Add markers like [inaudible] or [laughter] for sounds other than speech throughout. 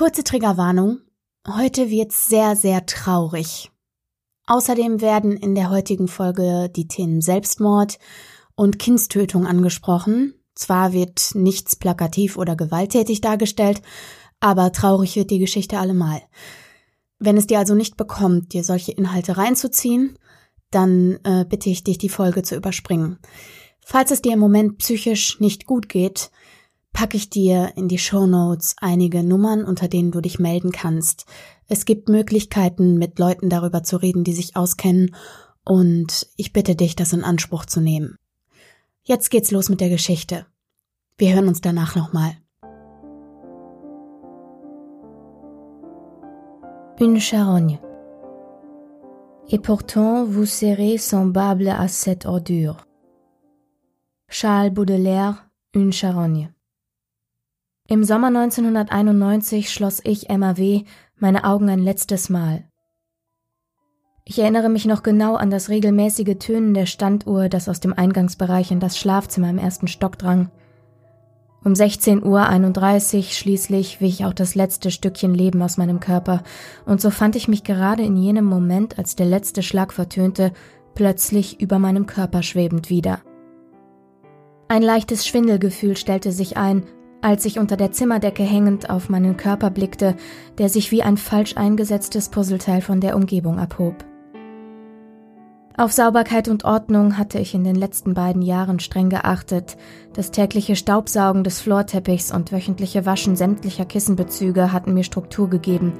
Kurze Triggerwarnung. Heute wird's sehr, sehr traurig. Außerdem werden in der heutigen Folge die Themen Selbstmord und Kindstötung angesprochen. Zwar wird nichts plakativ oder gewalttätig dargestellt, aber traurig wird die Geschichte allemal. Wenn es dir also nicht bekommt, dir solche Inhalte reinzuziehen, dann äh, bitte ich dich, die Folge zu überspringen. Falls es dir im Moment psychisch nicht gut geht, packe ich dir in die Show Notes einige Nummern, unter denen du dich melden kannst. Es gibt Möglichkeiten, mit Leuten darüber zu reden, die sich auskennen, und ich bitte dich, das in Anspruch zu nehmen. Jetzt geht's los mit der Geschichte. Wir hören uns danach nochmal. Une charogne. Et pourtant vous serez semblable à cette ordure. Charles Baudelaire, Une charogne. Im Sommer 1991 schloss ich Emma W. meine Augen ein letztes Mal. Ich erinnere mich noch genau an das regelmäßige Tönen der Standuhr, das aus dem Eingangsbereich in das Schlafzimmer im ersten Stock drang. Um 16.31 Uhr schließlich wich auch das letzte Stückchen Leben aus meinem Körper, und so fand ich mich gerade in jenem Moment, als der letzte Schlag vertönte, plötzlich über meinem Körper schwebend wieder. Ein leichtes Schwindelgefühl stellte sich ein, als ich unter der Zimmerdecke hängend auf meinen Körper blickte, der sich wie ein falsch eingesetztes Puzzleteil von der Umgebung abhob. Auf Sauberkeit und Ordnung hatte ich in den letzten beiden Jahren streng geachtet. Das tägliche Staubsaugen des Floorteppichs und wöchentliche Waschen sämtlicher Kissenbezüge hatten mir Struktur gegeben.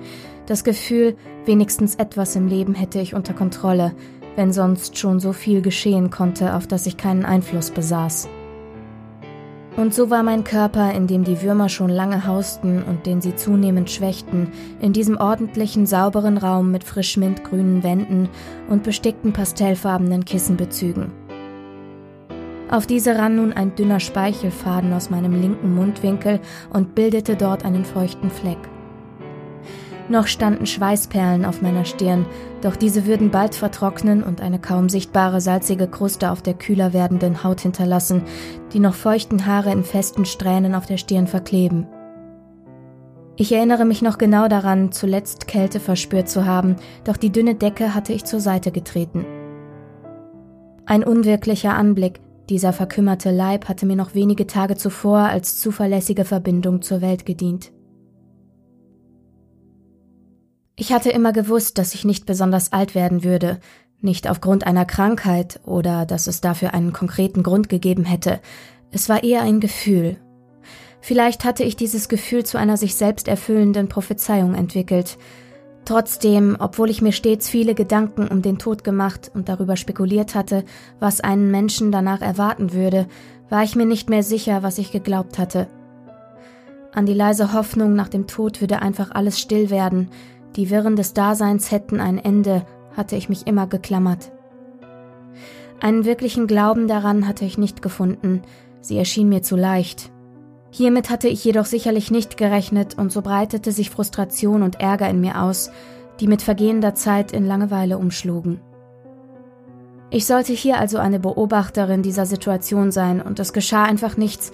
Das Gefühl, wenigstens etwas im Leben hätte ich unter Kontrolle, wenn sonst schon so viel geschehen konnte, auf das ich keinen Einfluss besaß. Und so war mein Körper, in dem die Würmer schon lange hausten und den sie zunehmend schwächten, in diesem ordentlichen, sauberen Raum mit frisch mintgrünen Wänden und bestickten pastellfarbenen Kissenbezügen. Auf diese rann nun ein dünner Speichelfaden aus meinem linken Mundwinkel und bildete dort einen feuchten Fleck. Noch standen Schweißperlen auf meiner Stirn, doch diese würden bald vertrocknen und eine kaum sichtbare salzige Kruste auf der kühler werdenden Haut hinterlassen, die noch feuchten Haare in festen Strähnen auf der Stirn verkleben. Ich erinnere mich noch genau daran, zuletzt Kälte verspürt zu haben, doch die dünne Decke hatte ich zur Seite getreten. Ein unwirklicher Anblick, dieser verkümmerte Leib hatte mir noch wenige Tage zuvor als zuverlässige Verbindung zur Welt gedient. Ich hatte immer gewusst, dass ich nicht besonders alt werden würde, nicht aufgrund einer Krankheit oder dass es dafür einen konkreten Grund gegeben hätte. Es war eher ein Gefühl. Vielleicht hatte ich dieses Gefühl zu einer sich selbst erfüllenden Prophezeiung entwickelt. Trotzdem, obwohl ich mir stets viele Gedanken um den Tod gemacht und darüber spekuliert hatte, was einen Menschen danach erwarten würde, war ich mir nicht mehr sicher, was ich geglaubt hatte. An die leise Hoffnung, nach dem Tod würde einfach alles still werden, die Wirren des Daseins hätten ein Ende, hatte ich mich immer geklammert. Einen wirklichen Glauben daran hatte ich nicht gefunden, sie erschien mir zu leicht. Hiermit hatte ich jedoch sicherlich nicht gerechnet, und so breitete sich Frustration und Ärger in mir aus, die mit vergehender Zeit in Langeweile umschlugen. Ich sollte hier also eine Beobachterin dieser Situation sein, und es geschah einfach nichts,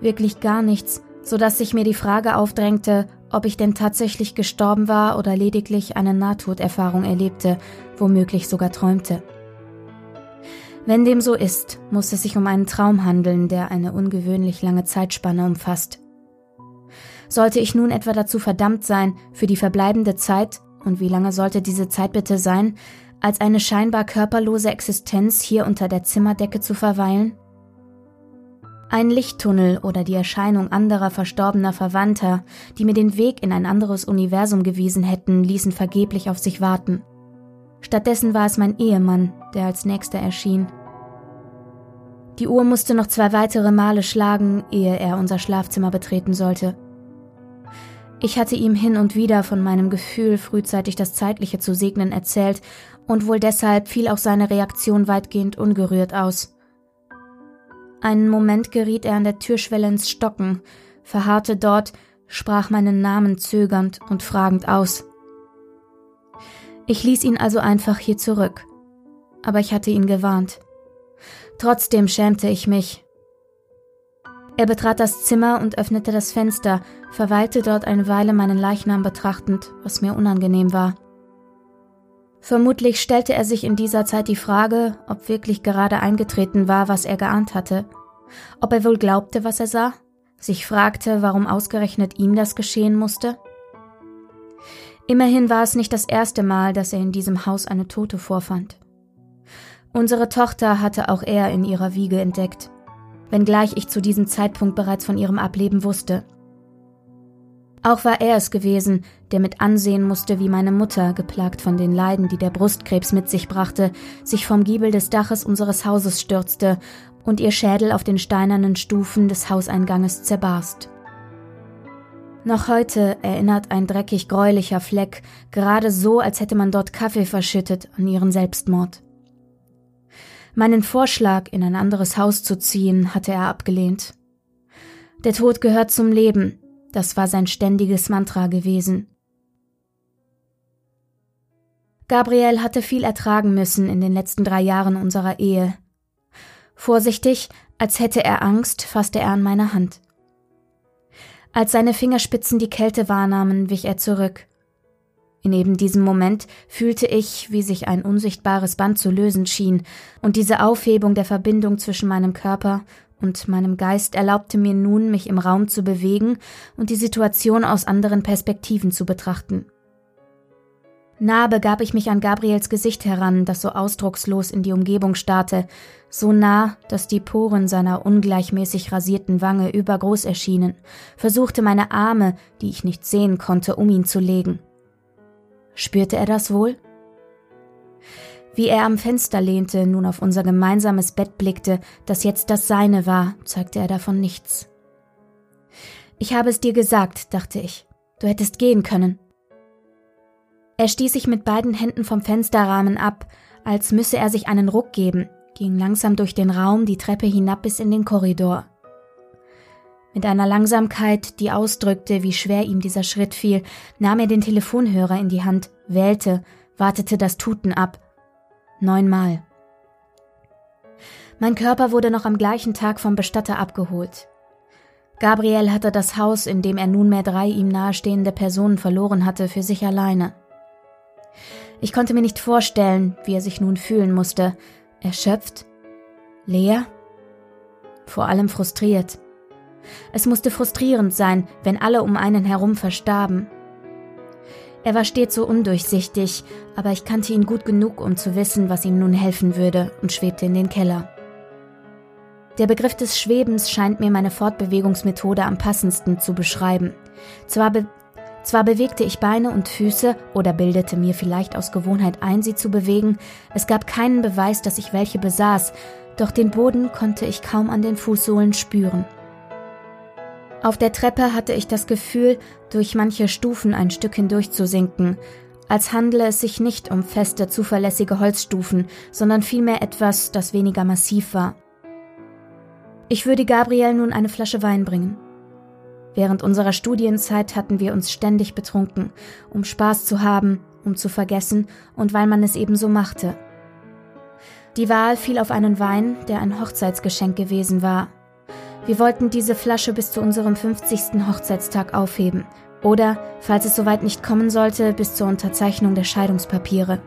wirklich gar nichts, so dass sich mir die Frage aufdrängte, ob ich denn tatsächlich gestorben war oder lediglich eine Nahtoderfahrung erlebte, womöglich sogar träumte. Wenn dem so ist, muss es sich um einen Traum handeln, der eine ungewöhnlich lange Zeitspanne umfasst. Sollte ich nun etwa dazu verdammt sein, für die verbleibende Zeit, und wie lange sollte diese Zeit bitte sein, als eine scheinbar körperlose Existenz hier unter der Zimmerdecke zu verweilen? Ein Lichttunnel oder die Erscheinung anderer verstorbener Verwandter, die mir den Weg in ein anderes Universum gewiesen hätten, ließen vergeblich auf sich warten. Stattdessen war es mein Ehemann, der als nächster erschien. Die Uhr musste noch zwei weitere Male schlagen, ehe er unser Schlafzimmer betreten sollte. Ich hatte ihm hin und wieder von meinem Gefühl, frühzeitig das Zeitliche zu segnen, erzählt, und wohl deshalb fiel auch seine Reaktion weitgehend ungerührt aus. Einen Moment geriet er an der Türschwelle ins Stocken, verharrte dort, sprach meinen Namen zögernd und fragend aus. Ich ließ ihn also einfach hier zurück, aber ich hatte ihn gewarnt. Trotzdem schämte ich mich. Er betrat das Zimmer und öffnete das Fenster, verweilte dort eine Weile meinen Leichnam betrachtend, was mir unangenehm war. Vermutlich stellte er sich in dieser Zeit die Frage, ob wirklich gerade eingetreten war, was er geahnt hatte, ob er wohl glaubte, was er sah, sich fragte, warum ausgerechnet ihm das geschehen musste. Immerhin war es nicht das erste Mal, dass er in diesem Haus eine Tote vorfand. Unsere Tochter hatte auch er in ihrer Wiege entdeckt, wenngleich ich zu diesem Zeitpunkt bereits von ihrem Ableben wusste. Auch war er es gewesen, der mit ansehen musste, wie meine Mutter, geplagt von den Leiden, die der Brustkrebs mit sich brachte, sich vom Giebel des Daches unseres Hauses stürzte und ihr Schädel auf den steinernen Stufen des Hauseinganges zerbarst. Noch heute erinnert ein dreckig gräulicher Fleck, gerade so, als hätte man dort Kaffee verschüttet, an ihren Selbstmord. Meinen Vorschlag, in ein anderes Haus zu ziehen, hatte er abgelehnt. Der Tod gehört zum Leben, das war sein ständiges Mantra gewesen. Gabriel hatte viel ertragen müssen in den letzten drei Jahren unserer Ehe. Vorsichtig, als hätte er Angst, fasste er an meine Hand. Als seine Fingerspitzen die Kälte wahrnahmen, wich er zurück. In eben diesem Moment fühlte ich, wie sich ein unsichtbares Band zu lösen schien, und diese Aufhebung der Verbindung zwischen meinem Körper und meinem Geist erlaubte mir nun, mich im Raum zu bewegen und die Situation aus anderen Perspektiven zu betrachten. Nah begab ich mich an Gabriels Gesicht heran, das so ausdruckslos in die Umgebung starrte, so nah, dass die Poren seiner ungleichmäßig rasierten Wange übergroß erschienen, versuchte meine Arme, die ich nicht sehen konnte, um ihn zu legen. Spürte er das wohl? Wie er am Fenster lehnte, nun auf unser gemeinsames Bett blickte, das jetzt das seine war, zeigte er davon nichts. Ich habe es dir gesagt, dachte ich. Du hättest gehen können. Er stieß sich mit beiden Händen vom Fensterrahmen ab, als müsse er sich einen Ruck geben, ging langsam durch den Raum die Treppe hinab bis in den Korridor. Mit einer Langsamkeit, die ausdrückte, wie schwer ihm dieser Schritt fiel, nahm er den Telefonhörer in die Hand, wählte, wartete das Tuten ab Neunmal. Mein Körper wurde noch am gleichen Tag vom Bestatter abgeholt. Gabriel hatte das Haus, in dem er nunmehr drei ihm nahestehende Personen verloren hatte, für sich alleine. Ich konnte mir nicht vorstellen, wie er sich nun fühlen musste. Erschöpft? Leer? Vor allem frustriert. Es musste frustrierend sein, wenn alle um einen herum verstarben. Er war stets so undurchsichtig, aber ich kannte ihn gut genug, um zu wissen, was ihm nun helfen würde, und schwebte in den Keller. Der Begriff des Schwebens scheint mir meine Fortbewegungsmethode am passendsten zu beschreiben. Zwar, be zwar bewegte ich Beine und Füße oder bildete mir vielleicht aus Gewohnheit ein, sie zu bewegen, es gab keinen Beweis, dass ich welche besaß, doch den Boden konnte ich kaum an den Fußsohlen spüren. Auf der Treppe hatte ich das Gefühl, durch manche Stufen ein Stück hindurch zu sinken, als handle es sich nicht um feste, zuverlässige Holzstufen, sondern vielmehr etwas, das weniger massiv war. Ich würde Gabriel nun eine Flasche Wein bringen. Während unserer Studienzeit hatten wir uns ständig betrunken, um Spaß zu haben, um zu vergessen und weil man es ebenso machte. Die Wahl fiel auf einen Wein, der ein Hochzeitsgeschenk gewesen war, wir wollten diese Flasche bis zu unserem 50. Hochzeitstag aufheben oder, falls es soweit nicht kommen sollte, bis zur Unterzeichnung der Scheidungspapiere.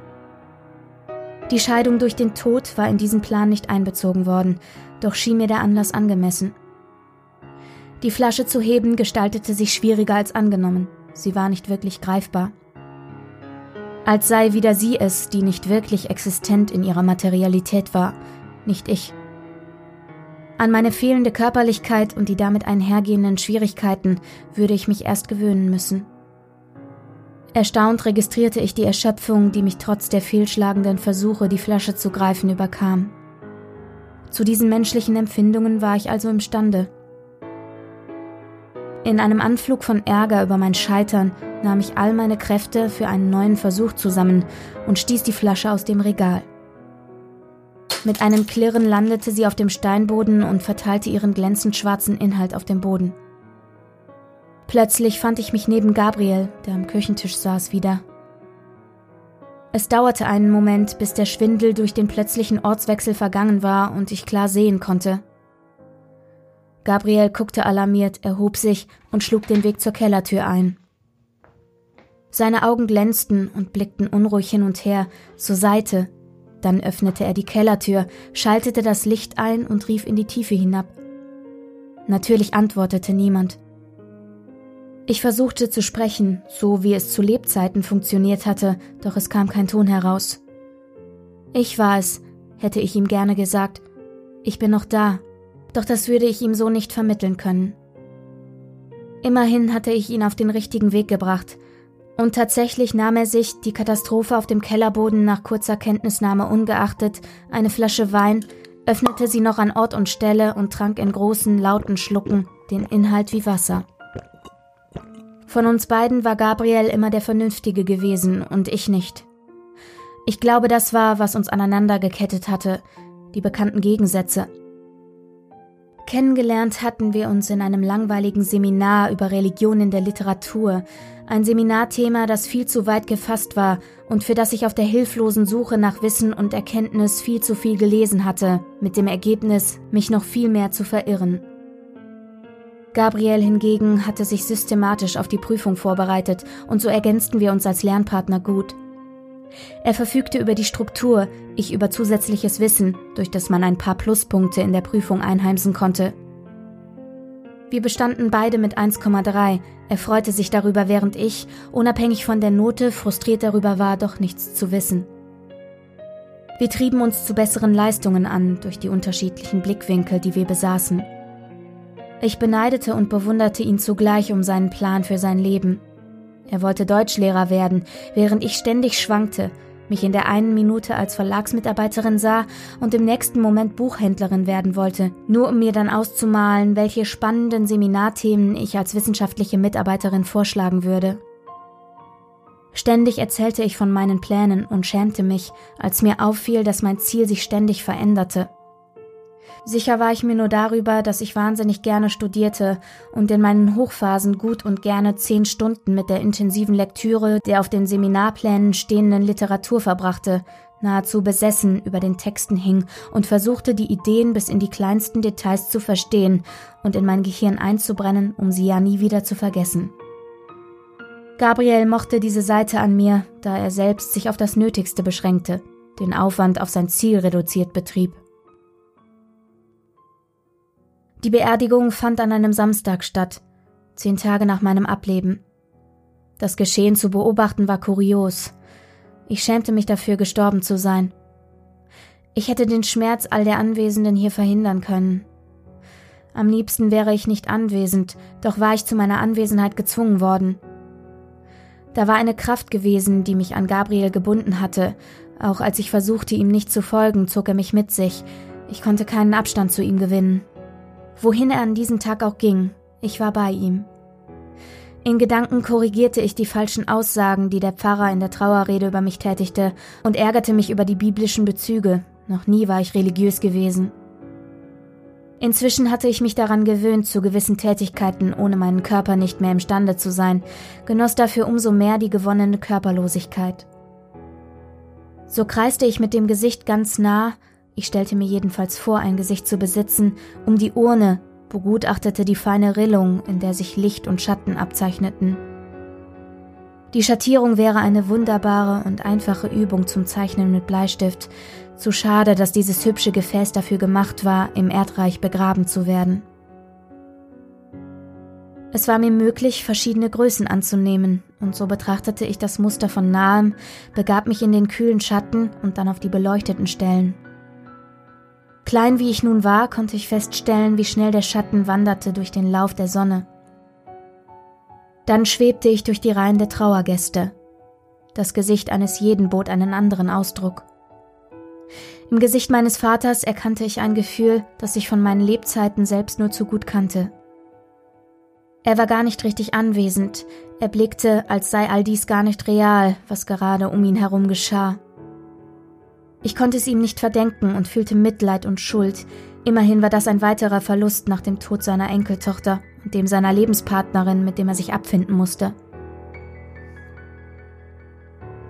Die Scheidung durch den Tod war in diesen Plan nicht einbezogen worden, doch schien mir der Anlass angemessen. Die Flasche zu heben gestaltete sich schwieriger als angenommen, sie war nicht wirklich greifbar. Als sei wieder sie es, die nicht wirklich existent in ihrer Materialität war, nicht ich. An meine fehlende Körperlichkeit und die damit einhergehenden Schwierigkeiten würde ich mich erst gewöhnen müssen. Erstaunt registrierte ich die Erschöpfung, die mich trotz der fehlschlagenden Versuche, die Flasche zu greifen, überkam. Zu diesen menschlichen Empfindungen war ich also imstande. In einem Anflug von Ärger über mein Scheitern nahm ich all meine Kräfte für einen neuen Versuch zusammen und stieß die Flasche aus dem Regal. Mit einem Klirren landete sie auf dem Steinboden und verteilte ihren glänzend schwarzen Inhalt auf dem Boden. Plötzlich fand ich mich neben Gabriel, der am Küchentisch saß, wieder. Es dauerte einen Moment, bis der Schwindel durch den plötzlichen Ortswechsel vergangen war und ich klar sehen konnte. Gabriel guckte alarmiert, erhob sich und schlug den Weg zur Kellertür ein. Seine Augen glänzten und blickten unruhig hin und her, zur Seite. Dann öffnete er die Kellertür, schaltete das Licht ein und rief in die Tiefe hinab. Natürlich antwortete niemand. Ich versuchte zu sprechen, so wie es zu Lebzeiten funktioniert hatte, doch es kam kein Ton heraus. Ich war es, hätte ich ihm gerne gesagt. Ich bin noch da, doch das würde ich ihm so nicht vermitteln können. Immerhin hatte ich ihn auf den richtigen Weg gebracht, und tatsächlich nahm er sich, die Katastrophe auf dem Kellerboden nach kurzer Kenntnisnahme ungeachtet, eine Flasche Wein, öffnete sie noch an Ort und Stelle und trank in großen, lauten Schlucken den Inhalt wie Wasser. Von uns beiden war Gabriel immer der Vernünftige gewesen und ich nicht. Ich glaube, das war, was uns aneinander gekettet hatte, die bekannten Gegensätze. Kennengelernt hatten wir uns in einem langweiligen Seminar über Religion in der Literatur, ein Seminarthema, das viel zu weit gefasst war und für das ich auf der hilflosen Suche nach Wissen und Erkenntnis viel zu viel gelesen hatte, mit dem Ergebnis, mich noch viel mehr zu verirren. Gabriel hingegen hatte sich systematisch auf die Prüfung vorbereitet und so ergänzten wir uns als Lernpartner gut. Er verfügte über die Struktur, ich über zusätzliches Wissen, durch das man ein paar Pluspunkte in der Prüfung einheimsen konnte. Wir bestanden beide mit 1,3. Er freute sich darüber, während ich, unabhängig von der Note, frustriert darüber war, doch nichts zu wissen. Wir trieben uns zu besseren Leistungen an durch die unterschiedlichen Blickwinkel, die wir besaßen. Ich beneidete und bewunderte ihn zugleich um seinen Plan für sein Leben. Er wollte Deutschlehrer werden, während ich ständig schwankte, mich in der einen Minute als Verlagsmitarbeiterin sah und im nächsten Moment Buchhändlerin werden wollte, nur um mir dann auszumalen, welche spannenden Seminarthemen ich als wissenschaftliche Mitarbeiterin vorschlagen würde. Ständig erzählte ich von meinen Plänen und schämte mich, als mir auffiel, dass mein Ziel sich ständig veränderte. Sicher war ich mir nur darüber, dass ich wahnsinnig gerne studierte und in meinen Hochphasen gut und gerne zehn Stunden mit der intensiven Lektüre der auf den Seminarplänen stehenden Literatur verbrachte, nahezu besessen über den Texten hing und versuchte, die Ideen bis in die kleinsten Details zu verstehen und in mein Gehirn einzubrennen, um sie ja nie wieder zu vergessen. Gabriel mochte diese Seite an mir, da er selbst sich auf das Nötigste beschränkte, den Aufwand auf sein Ziel reduziert betrieb. Die Beerdigung fand an einem Samstag statt, zehn Tage nach meinem Ableben. Das Geschehen zu beobachten war kurios. Ich schämte mich dafür, gestorben zu sein. Ich hätte den Schmerz all der Anwesenden hier verhindern können. Am liebsten wäre ich nicht anwesend, doch war ich zu meiner Anwesenheit gezwungen worden. Da war eine Kraft gewesen, die mich an Gabriel gebunden hatte. Auch als ich versuchte, ihm nicht zu folgen, zog er mich mit sich. Ich konnte keinen Abstand zu ihm gewinnen. Wohin er an diesem Tag auch ging, ich war bei ihm. In Gedanken korrigierte ich die falschen Aussagen, die der Pfarrer in der Trauerrede über mich tätigte, und ärgerte mich über die biblischen Bezüge. Noch nie war ich religiös gewesen. Inzwischen hatte ich mich daran gewöhnt, zu gewissen Tätigkeiten ohne meinen Körper nicht mehr imstande zu sein, genoss dafür umso mehr die gewonnene Körperlosigkeit. So kreiste ich mit dem Gesicht ganz nah, ich stellte mir jedenfalls vor, ein Gesicht zu besitzen, um die Urne, begutachtete die feine Rillung, in der sich Licht und Schatten abzeichneten. Die Schattierung wäre eine wunderbare und einfache Übung zum Zeichnen mit Bleistift. Zu schade, dass dieses hübsche Gefäß dafür gemacht war, im Erdreich begraben zu werden. Es war mir möglich, verschiedene Größen anzunehmen, und so betrachtete ich das Muster von nahem, begab mich in den kühlen Schatten und dann auf die beleuchteten Stellen. Klein wie ich nun war, konnte ich feststellen, wie schnell der Schatten wanderte durch den Lauf der Sonne. Dann schwebte ich durch die Reihen der Trauergäste. Das Gesicht eines jeden bot einen anderen Ausdruck. Im Gesicht meines Vaters erkannte ich ein Gefühl, das ich von meinen Lebzeiten selbst nur zu gut kannte. Er war gar nicht richtig anwesend, er blickte, als sei all dies gar nicht real, was gerade um ihn herum geschah. Ich konnte es ihm nicht verdenken und fühlte Mitleid und Schuld. Immerhin war das ein weiterer Verlust nach dem Tod seiner Enkeltochter und dem seiner Lebenspartnerin, mit dem er sich abfinden musste.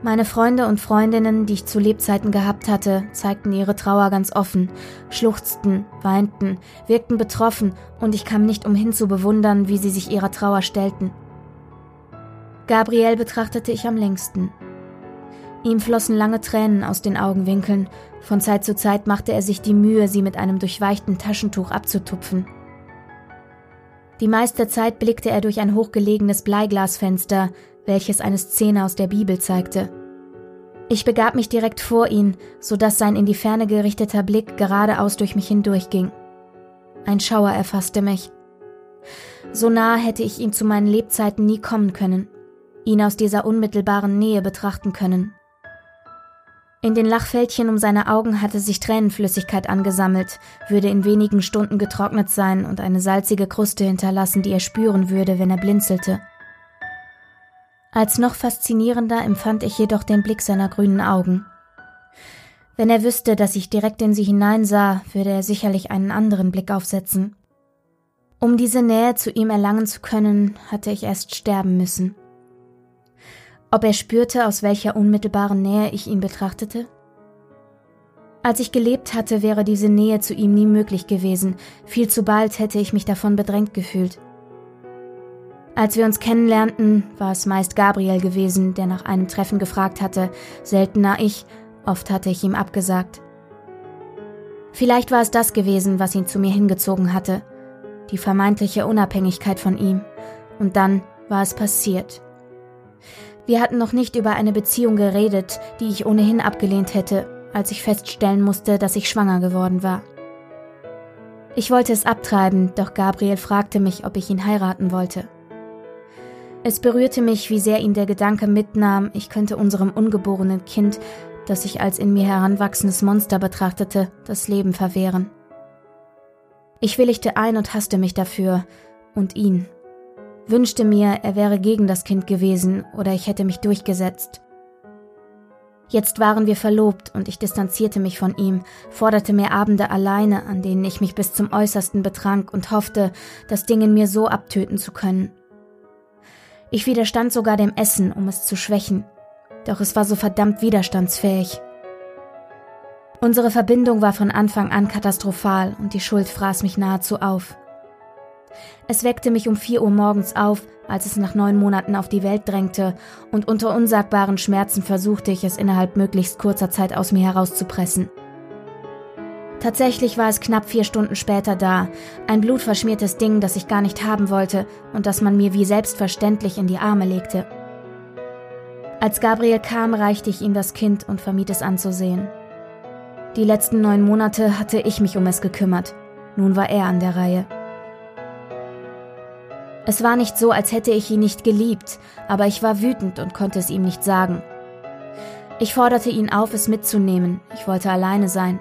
Meine Freunde und Freundinnen, die ich zu Lebzeiten gehabt hatte, zeigten ihre Trauer ganz offen, schluchzten, weinten, wirkten betroffen, und ich kam nicht umhin zu bewundern, wie sie sich ihrer Trauer stellten. Gabriel betrachtete ich am längsten. Ihm flossen lange Tränen aus den Augenwinkeln, von Zeit zu Zeit machte er sich die Mühe, sie mit einem durchweichten Taschentuch abzutupfen. Die meiste Zeit blickte er durch ein hochgelegenes Bleiglasfenster, welches eine Szene aus der Bibel zeigte. Ich begab mich direkt vor ihn, so dass sein in die Ferne gerichteter Blick geradeaus durch mich hindurchging. Ein Schauer erfasste mich. So nah hätte ich ihm zu meinen Lebzeiten nie kommen können, ihn aus dieser unmittelbaren Nähe betrachten können. In den Lachfältchen um seine Augen hatte sich Tränenflüssigkeit angesammelt, würde in wenigen Stunden getrocknet sein und eine salzige Kruste hinterlassen, die er spüren würde, wenn er blinzelte. Als noch faszinierender empfand ich jedoch den Blick seiner grünen Augen. Wenn er wüsste, dass ich direkt in sie hineinsah, würde er sicherlich einen anderen Blick aufsetzen. Um diese Nähe zu ihm erlangen zu können, hatte ich erst sterben müssen. Ob er spürte, aus welcher unmittelbaren Nähe ich ihn betrachtete? Als ich gelebt hatte, wäre diese Nähe zu ihm nie möglich gewesen, viel zu bald hätte ich mich davon bedrängt gefühlt. Als wir uns kennenlernten, war es meist Gabriel gewesen, der nach einem Treffen gefragt hatte, seltener ich, oft hatte ich ihm abgesagt. Vielleicht war es das gewesen, was ihn zu mir hingezogen hatte, die vermeintliche Unabhängigkeit von ihm, und dann war es passiert. Wir hatten noch nicht über eine Beziehung geredet, die ich ohnehin abgelehnt hätte, als ich feststellen musste, dass ich schwanger geworden war. Ich wollte es abtreiben, doch Gabriel fragte mich, ob ich ihn heiraten wollte. Es berührte mich, wie sehr ihn der Gedanke mitnahm, ich könnte unserem ungeborenen Kind, das ich als in mir heranwachsendes Monster betrachtete, das Leben verwehren. Ich willigte ein und hasste mich dafür und ihn. Wünschte mir, er wäre gegen das Kind gewesen oder ich hätte mich durchgesetzt. Jetzt waren wir verlobt und ich distanzierte mich von ihm, forderte mir Abende alleine, an denen ich mich bis zum Äußersten betrank und hoffte, das Ding in mir so abtöten zu können. Ich widerstand sogar dem Essen, um es zu schwächen. Doch es war so verdammt widerstandsfähig. Unsere Verbindung war von Anfang an katastrophal und die Schuld fraß mich nahezu auf. Es weckte mich um vier Uhr morgens auf, als es nach neun Monaten auf die Welt drängte, und unter unsagbaren Schmerzen versuchte ich es innerhalb möglichst kurzer Zeit aus mir herauszupressen. Tatsächlich war es knapp vier Stunden später da, ein blutverschmiertes Ding, das ich gar nicht haben wollte und das man mir wie selbstverständlich in die Arme legte. Als Gabriel kam, reichte ich ihm das Kind und vermied es anzusehen. Die letzten neun Monate hatte ich mich um es gekümmert, nun war er an der Reihe. Es war nicht so, als hätte ich ihn nicht geliebt, aber ich war wütend und konnte es ihm nicht sagen. Ich forderte ihn auf, es mitzunehmen, ich wollte alleine sein.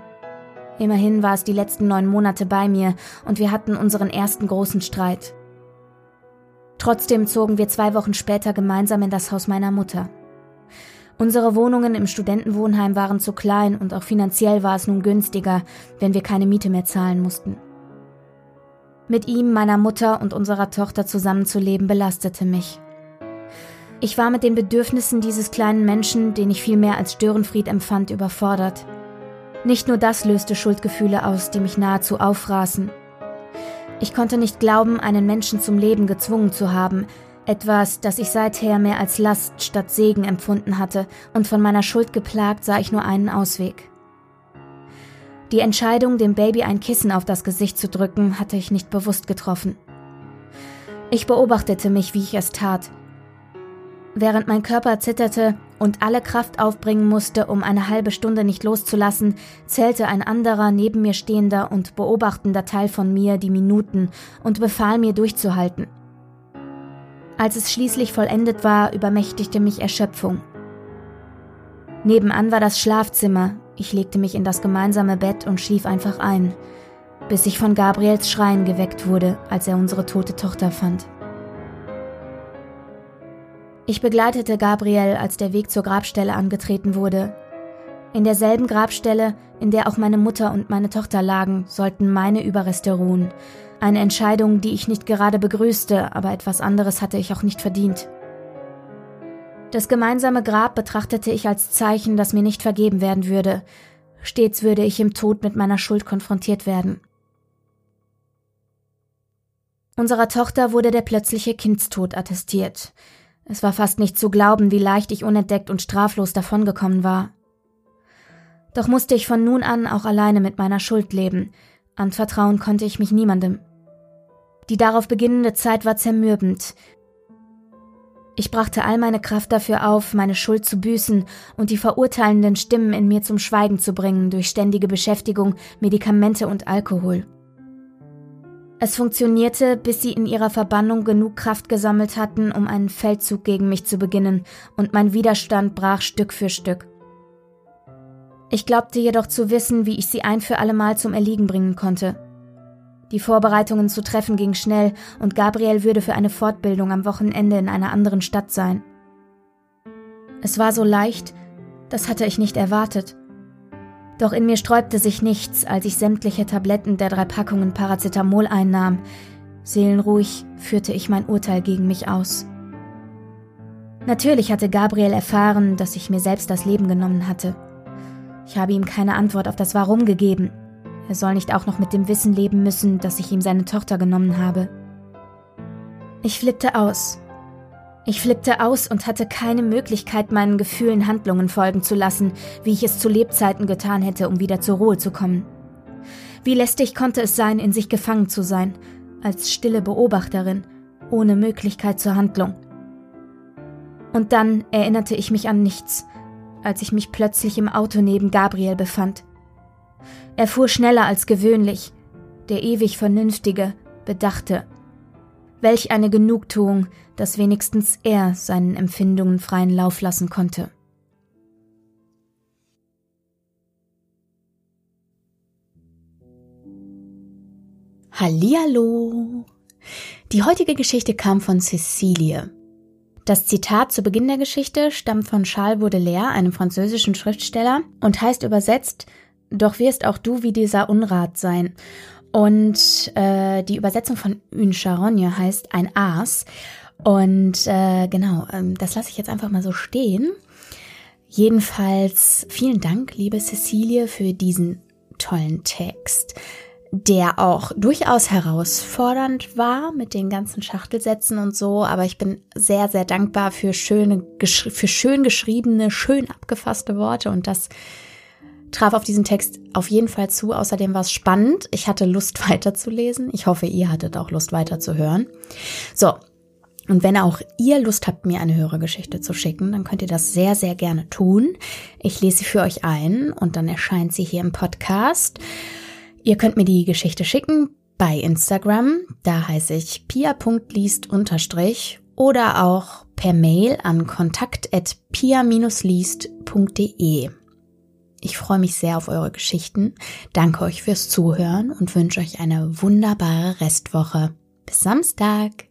Immerhin war es die letzten neun Monate bei mir und wir hatten unseren ersten großen Streit. Trotzdem zogen wir zwei Wochen später gemeinsam in das Haus meiner Mutter. Unsere Wohnungen im Studentenwohnheim waren zu klein und auch finanziell war es nun günstiger, wenn wir keine Miete mehr zahlen mussten. Mit ihm, meiner Mutter und unserer Tochter zusammenzuleben belastete mich. Ich war mit den Bedürfnissen dieses kleinen Menschen, den ich viel mehr als Störenfried empfand, überfordert. Nicht nur das löste Schuldgefühle aus, die mich nahezu auffraßen. Ich konnte nicht glauben, einen Menschen zum Leben gezwungen zu haben, etwas, das ich seither mehr als Last statt Segen empfunden hatte, und von meiner Schuld geplagt sah ich nur einen Ausweg. Die Entscheidung, dem Baby ein Kissen auf das Gesicht zu drücken, hatte ich nicht bewusst getroffen. Ich beobachtete mich, wie ich es tat, Während mein Körper zitterte und alle Kraft aufbringen musste, um eine halbe Stunde nicht loszulassen, zählte ein anderer neben mir stehender und beobachtender Teil von mir die Minuten und befahl mir durchzuhalten. Als es schließlich vollendet war, übermächtigte mich Erschöpfung. Nebenan war das Schlafzimmer, ich legte mich in das gemeinsame Bett und schlief einfach ein, bis ich von Gabriels Schreien geweckt wurde, als er unsere tote Tochter fand. Ich begleitete Gabriel, als der Weg zur Grabstelle angetreten wurde. In derselben Grabstelle, in der auch meine Mutter und meine Tochter lagen, sollten meine Überreste ruhen. Eine Entscheidung, die ich nicht gerade begrüßte, aber etwas anderes hatte ich auch nicht verdient. Das gemeinsame Grab betrachtete ich als Zeichen, dass mir nicht vergeben werden würde. Stets würde ich im Tod mit meiner Schuld konfrontiert werden. Unserer Tochter wurde der plötzliche Kindstod attestiert. Es war fast nicht zu glauben, wie leicht ich unentdeckt und straflos davongekommen war. Doch musste ich von nun an auch alleine mit meiner Schuld leben. Anvertrauen konnte ich mich niemandem. Die darauf beginnende Zeit war zermürbend. Ich brachte all meine Kraft dafür auf, meine Schuld zu büßen und die verurteilenden Stimmen in mir zum Schweigen zu bringen durch ständige Beschäftigung, Medikamente und Alkohol. Es funktionierte, bis sie in ihrer Verbannung genug Kraft gesammelt hatten, um einen Feldzug gegen mich zu beginnen, und mein Widerstand brach Stück für Stück. Ich glaubte jedoch zu wissen, wie ich sie ein für allemal zum Erliegen bringen konnte. Die Vorbereitungen zu treffen ging schnell und Gabriel würde für eine Fortbildung am Wochenende in einer anderen Stadt sein. Es war so leicht, das hatte ich nicht erwartet. Doch in mir sträubte sich nichts, als ich sämtliche Tabletten der drei Packungen Paracetamol einnahm. Seelenruhig führte ich mein Urteil gegen mich aus. Natürlich hatte Gabriel erfahren, dass ich mir selbst das Leben genommen hatte. Ich habe ihm keine Antwort auf das Warum gegeben. Er soll nicht auch noch mit dem Wissen leben müssen, dass ich ihm seine Tochter genommen habe. Ich flippte aus. Ich flippte aus und hatte keine Möglichkeit, meinen Gefühlen Handlungen folgen zu lassen, wie ich es zu Lebzeiten getan hätte, um wieder zur Ruhe zu kommen. Wie lästig konnte es sein, in sich gefangen zu sein, als stille Beobachterin, ohne Möglichkeit zur Handlung. Und dann erinnerte ich mich an nichts, als ich mich plötzlich im Auto neben Gabriel befand. Er fuhr schneller als gewöhnlich, der ewig Vernünftige, Bedachte. Welch eine Genugtuung, dass wenigstens er seinen Empfindungen freien Lauf lassen konnte. Hallihallo! Die heutige Geschichte kam von Cecilie. Das Zitat zu Beginn der Geschichte stammt von Charles Baudelaire, einem französischen Schriftsteller, und heißt übersetzt Doch wirst auch du wie dieser Unrat sein. Und äh, die Übersetzung von Une Charogne heißt ein Aas. Und äh, genau, ähm, das lasse ich jetzt einfach mal so stehen. Jedenfalls vielen Dank, liebe Cecilie, für diesen tollen Text der auch durchaus herausfordernd war mit den ganzen Schachtelsätzen und so, aber ich bin sehr, sehr dankbar für schöne, für schön geschriebene, schön abgefasste Worte und das traf auf diesen Text auf jeden Fall zu. Außerdem war es spannend. Ich hatte Lust [laughs] weiterzulesen. Ich hoffe, ihr hattet auch Lust weiterzuhören. So. Und wenn auch ihr Lust habt, mir eine Hörergeschichte zu schicken, dann könnt ihr das sehr, sehr gerne tun. Ich lese sie für euch ein und dann erscheint sie hier im Podcast. Ihr könnt mir die Geschichte schicken bei Instagram, da heiße ich pia.liest oder auch per Mail an kontakt.pia-liest.de. Ich freue mich sehr auf eure Geschichten, danke euch fürs Zuhören und wünsche euch eine wunderbare Restwoche. Bis Samstag!